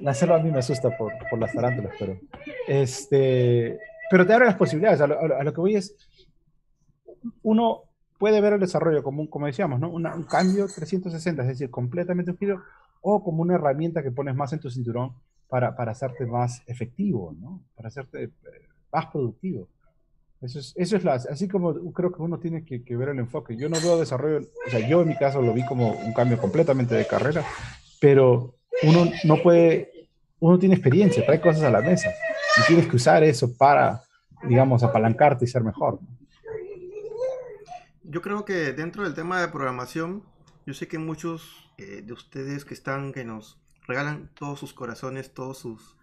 la selva a mí me asusta por, por las tarántulas, pero... Este, pero te abre las posibilidades. A lo, que voy es, uno puede ver el desarrollo como, como decíamos, ¿no? un cambio 360, es decir, completamente un giro, o como una herramienta que pones más en tu cinturón para, para hacerte más efectivo, ¿no? Para hacerte eh, más productivo. Eso es, eso es la, así como creo que uno tiene que, que, ver el enfoque. Yo no veo desarrollo, o sea, yo en mi caso lo vi como un cambio completamente de carrera, pero uno no puede, uno tiene experiencia, trae cosas a la mesa y tienes que usar eso para, digamos, apalancarte y ser mejor. Yo creo que dentro del tema de programación, yo sé que muchos eh, de ustedes que están, que nos regalan todos sus corazones, todos sus